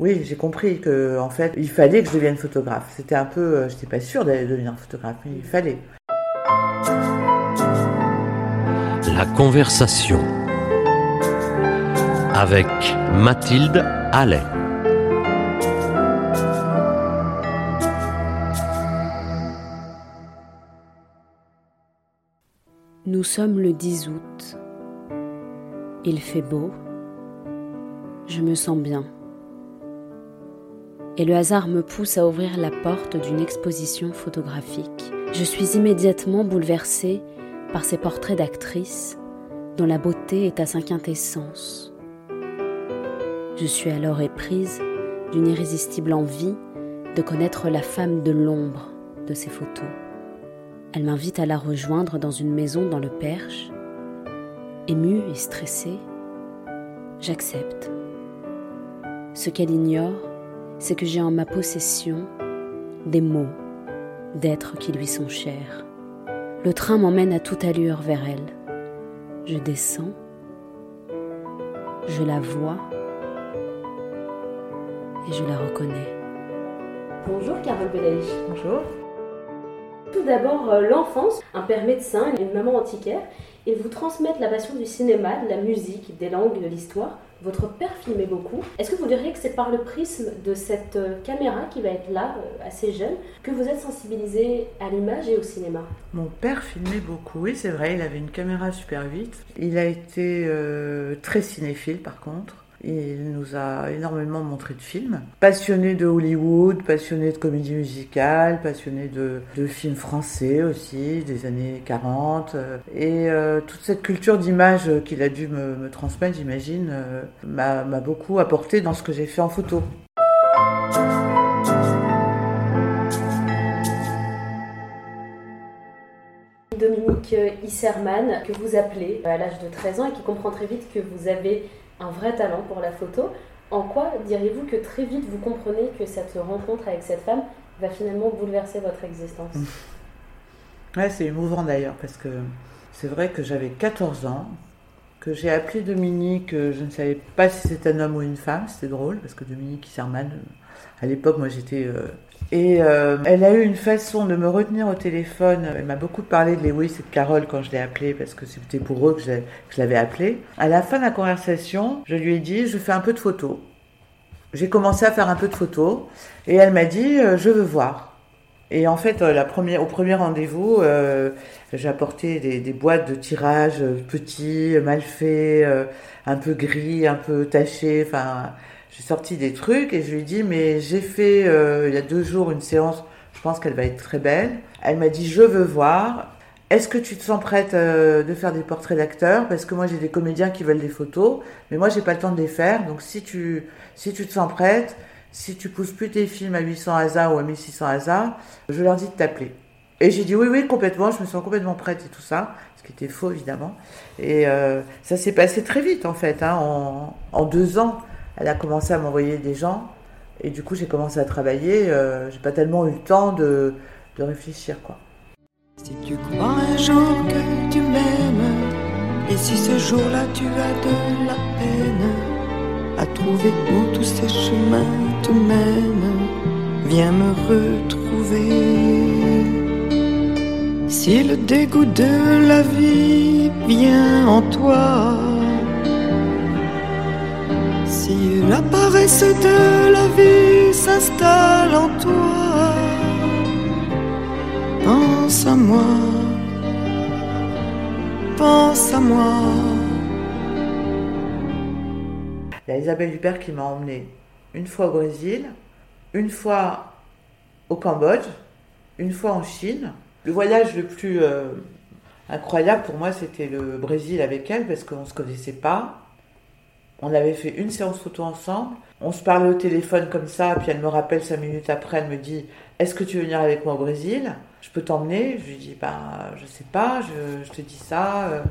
Oui, j'ai compris que en fait, il fallait que je devienne photographe. C'était un peu, je n'étais pas sûre d'aller devenir photographe, mais il fallait. La conversation avec Mathilde Allais. Nous sommes le 10 août. Il fait beau. Je me sens bien. Et le hasard me pousse à ouvrir la porte d'une exposition photographique. Je suis immédiatement bouleversée par ces portraits d'actrices dont la beauté est à sa quintessence. Je suis alors éprise d'une irrésistible envie de connaître la femme de l'ombre de ces photos. Elle m'invite à la rejoindre dans une maison dans le Perche. Émue et stressée, j'accepte. Ce qu'elle ignore, c'est que j'ai en ma possession des mots d'êtres qui lui sont chers. Le train m'emmène à toute allure vers elle. Je descends, je la vois et je la reconnais. Bonjour Carole Belaïch. Bonjour. Tout d'abord, euh, l'enfance, un père médecin, une maman antiquaire, et vous transmettre la passion du cinéma, de la musique, des langues, de l'histoire. Votre père filmait beaucoup. Est-ce que vous diriez que c'est par le prisme de cette euh, caméra qui va être là, euh, assez jeune, que vous êtes sensibilisé à l'image et au cinéma? Mon père filmait beaucoup, oui c'est vrai, il avait une caméra super vite. Il a été très cinéphile par contre. Il nous a énormément montré de films. Passionné de Hollywood, passionné de comédie musicale, passionné de, films français aussi, des années 40. Et euh, toute cette culture d'image qu'il a dû me, transmettre, j'imagine, euh, m'a beaucoup apporté dans ce que j'ai fait en photo. Dominique Isserman, que vous appelez à l'âge de 13 ans et qui comprend très vite que vous avez un vrai talent pour la photo. En quoi diriez-vous que très vite vous comprenez que cette rencontre avec cette femme va finalement bouleverser votre existence? Ouais, c'est émouvant d'ailleurs parce que c'est vrai que j'avais 14 ans, que j'ai appelé Dominique, je ne savais pas si c'était un homme ou une femme, c'était drôle parce que Dominique Isserman, à l'époque moi j'étais euh, et euh, elle a eu une façon de me retenir au téléphone. Elle m'a beaucoup parlé de Lewis et de Carole quand je l'ai appelée, parce que c'était pour eux que je, l'avais appelée. À la fin de la conversation, je lui ai dit, je fais un peu de photos. J'ai commencé à faire un peu de photos, et elle m'a dit, euh, je veux voir. Et en fait, euh, au premier rendez-vous, j'ai apporté des, des, boîtes de tirage petits, mal faits, un peu gris, un peu tachés, enfin j'ai sorti des trucs et je lui ai dit, mais j'ai fait euh, il y a deux jours une séance, je pense qu'elle va être très belle. Elle m'a dit, je veux voir. Est-ce que tu te sens prête euh, de faire des portraits d'acteurs? Parce que moi j'ai des comédiens qui veulent des photos, mais moi j'ai pas le temps de les faire. Donc si tu, si tu te sens prête, si tu pousses plus tes films à 800 hasards ou à 1600 hasards, je leur dis de t'appeler. Et j'ai dit oui, oui, complètement, je me sens complètement prête et tout ça, ce qui était faux évidemment. Et euh, ça s'est passé très vite en fait, hein, en, en deux ans elle a commencé à m'envoyer des gens. Et du coup, j'ai commencé à travailler. Euh, j'ai pas tellement eu le temps de, de réfléchir, quoi. Si tu crois un jour que tu m'aimes, et si ce jour-là tu as de la peine à trouver où tous ces chemins te mènent, viens me retrouver. Si le dégoût de la vie vient en toi, la paresse de la vie s'installe en toi, pense à moi, pense à moi. Il y a Isabelle Hubert qui m'a emmené une fois au Brésil, une fois au Cambodge, une fois en Chine. Le voyage le plus euh, incroyable pour moi, c'était le Brésil avec elle parce qu'on ne se connaissait pas. On avait fait une séance photo ensemble. On se parlait au téléphone comme ça, puis elle me rappelle cinq minutes après, elle me dit Est-ce que tu veux venir avec moi au Brésil? Je peux t'emmener? Je lui dis Ben, je sais pas, je, te dis ça.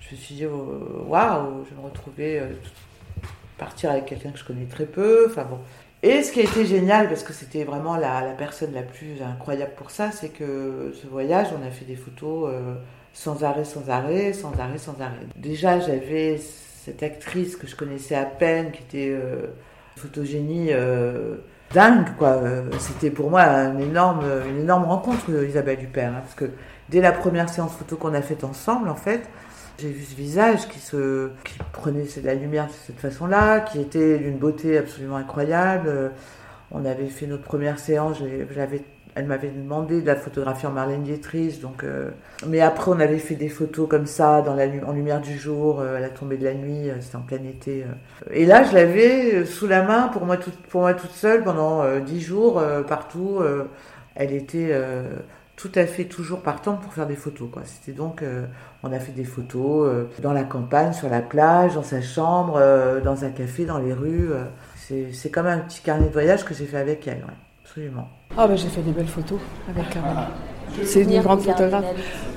Je me suis dit oh, Waouh, je vais me retrouver, euh, partir avec quelqu'un que je connais très peu. Enfin bon. Et ce qui a été génial, parce que c'était vraiment la, personne la plus incroyable pour ça, c'est que ce voyage, on a fait des photos euh, sans arrêt, sans arrêt, sans arrêt, sans arrêt. Déjà, j'avais cette actrice que je connaissais à peine, qui était euh, photogénie euh, dingue, quoi. Euh, C'était pour moi une énorme rencontre, Isabelle Huppert, hein, parce que dès la première séance photo qu'on a faite ensemble, en fait, j'ai vu ce visage qui se, prenait de la lumière de cette façon-là, qui était d'une beauté absolument incroyable. On avait fait notre première séance, j'avais elle m'avait demandé de la photographier en Marlène Dietrich, donc. Euh, mais après, on avait fait des photos comme ça, dans la, en lumière du jour, euh, à la tombée de la nuit, euh, c'était en plein été. Et là, je l'avais sous la main pour moi, toute, pour moi toute seule pendant dix jours, partout. elle était tout à fait toujours partante pour faire des photos. C'était donc, on a fait des photos dans la campagne, sur la plage, dans sa chambre, dans un café, dans les rues. c'est comme un petit carnet de voyage que j'ai fait avec elle, absolument. Ah ben j'ai fait des belles photos avec Caroline. C'est une grande photographe.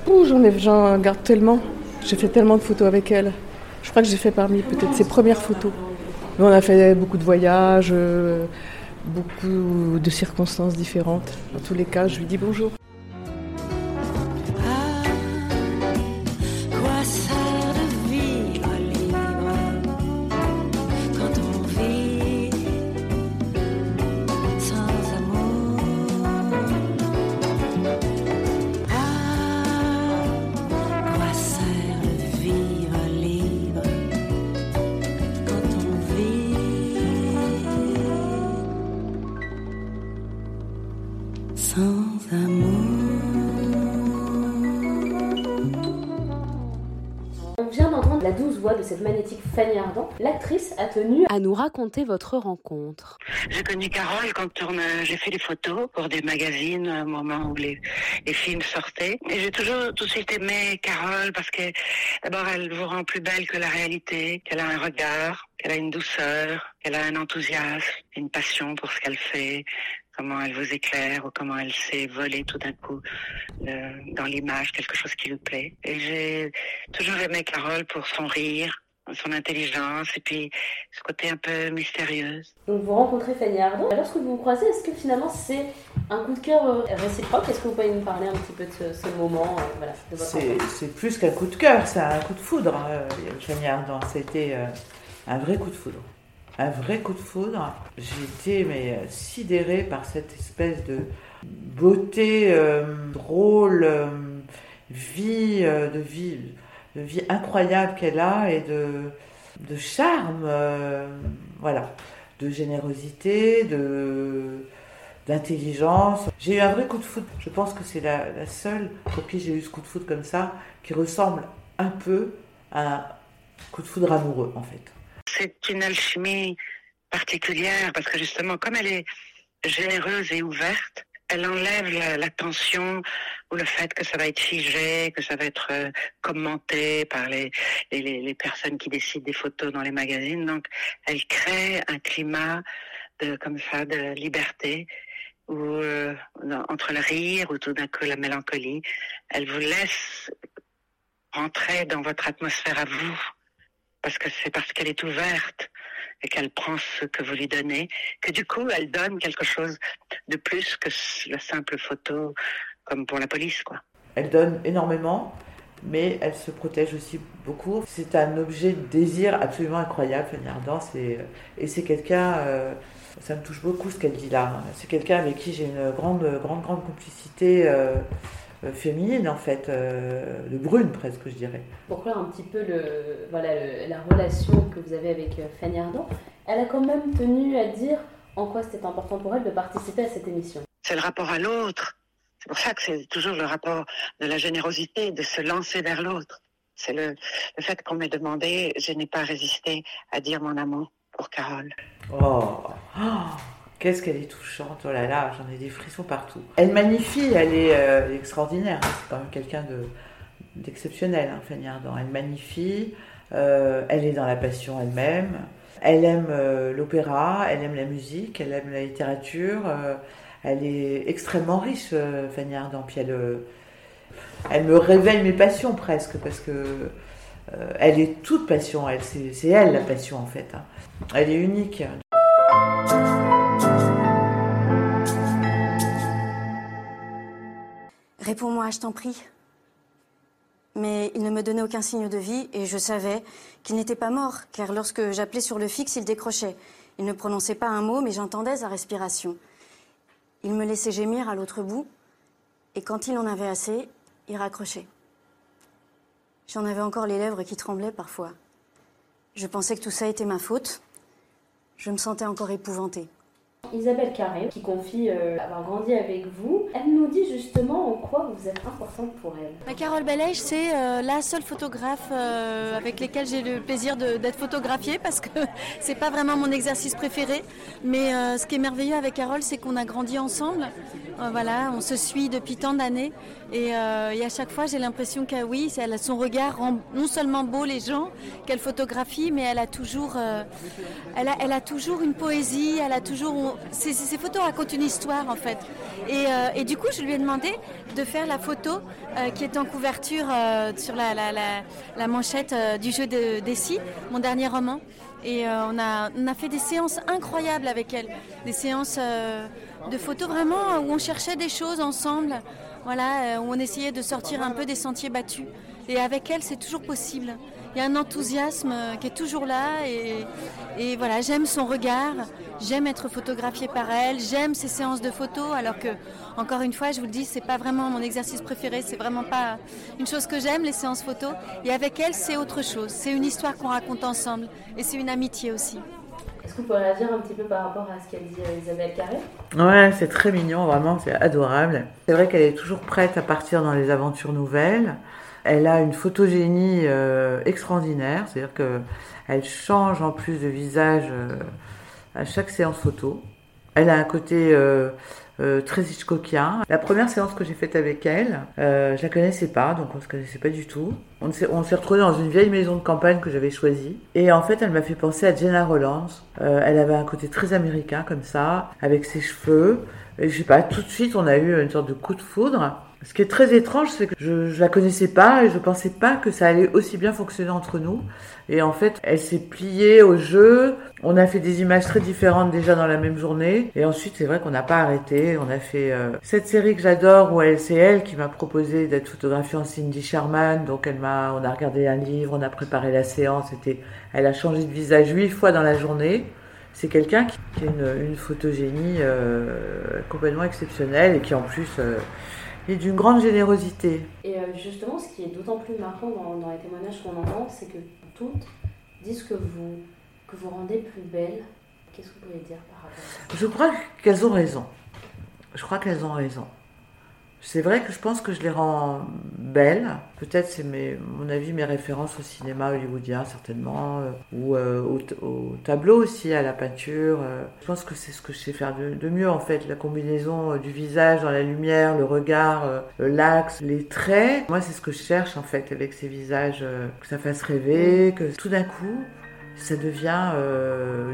j'en ai, j'en garde tellement. J'ai fait tellement de photos avec elle. Je crois que j'ai fait parmi peut-être ses premières photos. Mais on a fait beaucoup de voyages, euh, beaucoup de circonstances différentes. Dans tous les cas, je lui dis bonjour. De cette magnétique Fanny Ardant, l'actrice a tenu à nous raconter votre rencontre. J'ai connu Carole quand j'ai fait des photos pour des magazines au moment où les, films sortaient. Et j'ai toujours tout de suite aimé Carole parce que d'abord elle vous rend plus belle que la réalité, qu'elle a un regard, qu'elle a une douceur, qu'elle a un enthousiasme, une passion pour ce qu'elle fait, comment elle vous éclaire ou comment elle sait voler tout d'un coup dans l'image quelque chose qui lui plaît. Et j'ai toujours aimé Carole pour son rire, son intelligence et puis ce côté un peu mystérieux. Donc vous rencontrez Fanny Ardant. Lorsque vous vous croisez, est-ce que finalement c'est un coup de cœur euh, réciproque? Est-ce que vous pouvez nous parler un petit peu de ce, moment euh, voilà, C'est plus qu'un coup de cœur, c'est un coup de foudre. Euh, Fanny Ardant, c'était un vrai coup de foudre un vrai coup de foudre. J'étais mais sidérée par cette espèce de beauté euh, drôle, euh, vie, euh, de vie, de vie incroyable qu'elle a et de, charme, voilà, de générosité, d'intelligence. J'ai eu un vrai coup de foudre. Je pense que c'est la, la, seule pour qui j'ai eu ce coup de foudre comme ça, qui ressemble un peu à un coup de foudre amoureux en fait c'est une alchimie particulière parce que justement, comme elle est généreuse et ouverte, elle enlève la, tension ou le fait que ça va être figé, que ça va être euh, commenté par les, personnes qui décident des photos dans les magazines. Donc, elle crée un climat de, comme ça, de liberté ou euh, entre le rire ou tout d'un coup la mélancolie. Elle vous laisse rentrer dans votre atmosphère à vous parce que c'est parce qu'elle est ouverte et qu'elle prend ce que vous lui donnez, que du coup, elle donne quelque chose de plus que la simple photo, comme pour la police, quoi. Elle donne énormément, mais elle se protège aussi beaucoup. C'est un objet de désir absolument incroyable, Fanny Ardant, et c'est quelqu'un, euh, ça me touche beaucoup ce qu'elle dit là. C'est quelqu'un avec qui j'ai une grande, grande, grande complicité. Euh, féminine en fait, euh, de brune presque je dirais. Pour clore un petit peu le, voilà, la relation que vous avez avec euh, Fanny Ardant, elle a quand même tenu à dire en quoi c'était important pour elle de participer à cette émission. C'est le rapport à l'autre. C'est pour ça que c'est toujours le rapport de la générosité, de se lancer vers l'autre. C'est le, le fait qu'on m'ait demandé, je n'ai pas résisté à dire mon amour pour Carole. Oh, oh Qu'est-ce qu'elle est touchante, oh là là, j'en ai des frissons partout. Elle magnifie, elle est euh, extraordinaire, hein. c'est quand même quelqu'un d'exceptionnel, hein, Fanny Ardant. Elle magnifie, euh, elle est dans la passion elle-même, elle aime euh, l'opéra, elle aime la musique, elle aime la littérature, elle est extrêmement riche, Fanny Ardant, puis elle, elle me révèle mes passions presque, parce que elle est toute passion, elle, c'est, elle la passion en fait. Hein. Elle est unique. Réponds-moi, je t'en prie. Mais il ne me donnait aucun signe de vie et je savais qu'il n'était pas mort, car lorsque j'appelais sur le fixe, il décrochait. Il ne prononçait pas un mot, mais j'entendais sa respiration. Il me laissait gémir à l'autre bout, et quand il en avait assez, il raccrochait. J'en avais encore les lèvres qui tremblaient parfois. Je pensais que tout ça était ma faute. Je me sentais encore épouvantée. Isabelle Carré, qui confie euh, avoir grandi avec vous, elle nous dit justement en quoi vous êtes importante pour elle. Carole Bellège, c'est euh, la seule photographe euh, avec laquelle j'ai le plaisir d'être photographiée parce que c'est pas vraiment mon exercice préféré. Mais ce qui est merveilleux avec Carole, c'est qu'on a grandi ensemble. voilà, on se suit depuis tant d'années. Et, à chaque fois, j'ai l'impression que oui, son regard rend non seulement beau les gens qu'elle photographie, mais elle a toujours, elle a toujours une poésie, elle a toujours ces, photos racontent une histoire en fait. Euh, et, du coup, je lui ai demandé de faire la photo euh, qui est en couverture euh, sur la, manchette du jeu de Dessy, mon dernier roman. Et on, a, on a fait des séances incroyables avec elle, des séances de photos vraiment où on cherchait des choses ensemble, voilà, où on essayait de sortir un peu des sentiers battus. Et avec elle, c'est toujours possible. Il y a un enthousiasme qui est toujours là et, et voilà, j'aime son regard, J'aime être photographiée par elle, j'aime ces séances de photos, alors que, encore une fois, je vous le dis, c'est pas vraiment mon exercice préféré, c'est vraiment pas une chose que j'aime, les séances photos. Et avec elle, c'est autre chose. C'est une histoire qu'on raconte ensemble, et c'est une amitié aussi. Est-ce que vous pouvez réagir un petit peu par rapport à ce qu'a dit euh, Isabelle Carré? Ouais, c'est très mignon, vraiment, c'est adorable. C'est vrai qu'elle est toujours prête à partir dans les aventures nouvelles. Elle a une photogénie euh, extraordinaire, c'est-à-dire qu'elle change en plus de visage. Euh, à chaque séance photo. Elle a un côté euh, très Hitchcockien. La première séance que j'ai faite avec elle, je la connaissais pas, donc on se connaissait pas du tout. On s'est, on retrouvés dans une vieille maison de campagne que j'avais choisie. Et en fait, elle m'a fait penser à Jenna Rollins. Elle avait un côté très américain comme ça, avec ses cheveux. Et je sais pas, tout de suite, on a eu une sorte de coup de foudre. Ce qui est très étrange, c'est que je, je la connaissais pas et je pensais pas que ça allait aussi bien fonctionner entre nous. Et en fait, elle s'est pliée au jeu. On a fait des images très différentes déjà dans la même journée. Et ensuite, c'est vrai qu'on n'a pas arrêté. On a fait euh, cette série que j'adore où elle, c'est elle qui m'a proposé d'être photographiée en Cindy Sherman. Donc elle m'a, on a regardé un livre, on a préparé la séance. Elle a changé de visage huit fois dans la journée. C'est quelqu'un qui, a une, une photogénie euh, complètement exceptionnelle et qui en plus euh, et d'une grande générosité. Et euh, justement, ce qui est d'autant plus marquant dans, les témoignages qu'on entend, c'est que toutes disent que vous, que vous rendez plus belle. Qu'est-ce que vous pouvez dire par rapport à ça? Je crois qu'elles ont raison. Je crois qu'elles ont raison. C'est vrai que je pense que je les rends belles. Peut-être c'est mon avis, mes références au cinéma hollywoodien certainement, euh, ou euh, au, tableau aussi, à la peinture. Euh. Je pense que c'est ce que je sais faire de, mieux en fait, la combinaison du visage dans la lumière, le regard, l'axe, les traits. Moi c'est ce que je cherche en fait avec ces visages, que ça fasse rêver, que tout d'un coup ça devient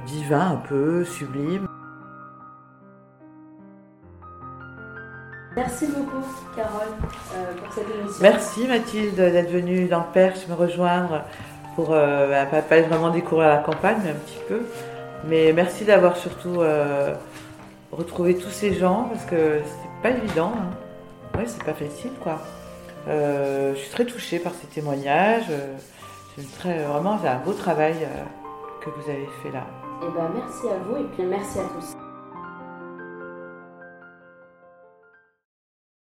divin un peu, sublime. Merci beaucoup, euh, pour cette émission. Merci, Mathilde, d'être venue dans Perche me rejoindre pour euh, pas, vraiment découvrir la campagne, mais un petit peu. Mais merci d'avoir surtout euh, retrouvé tous ces gens, parce que c'est pas évident. Hein. Ouais, c'est pas facile, quoi. Euh, je suis très touchée par ces témoignages. C'est très, vraiment, un beau travail que vous avez fait là. Eh ben, merci à vous et puis merci à tous.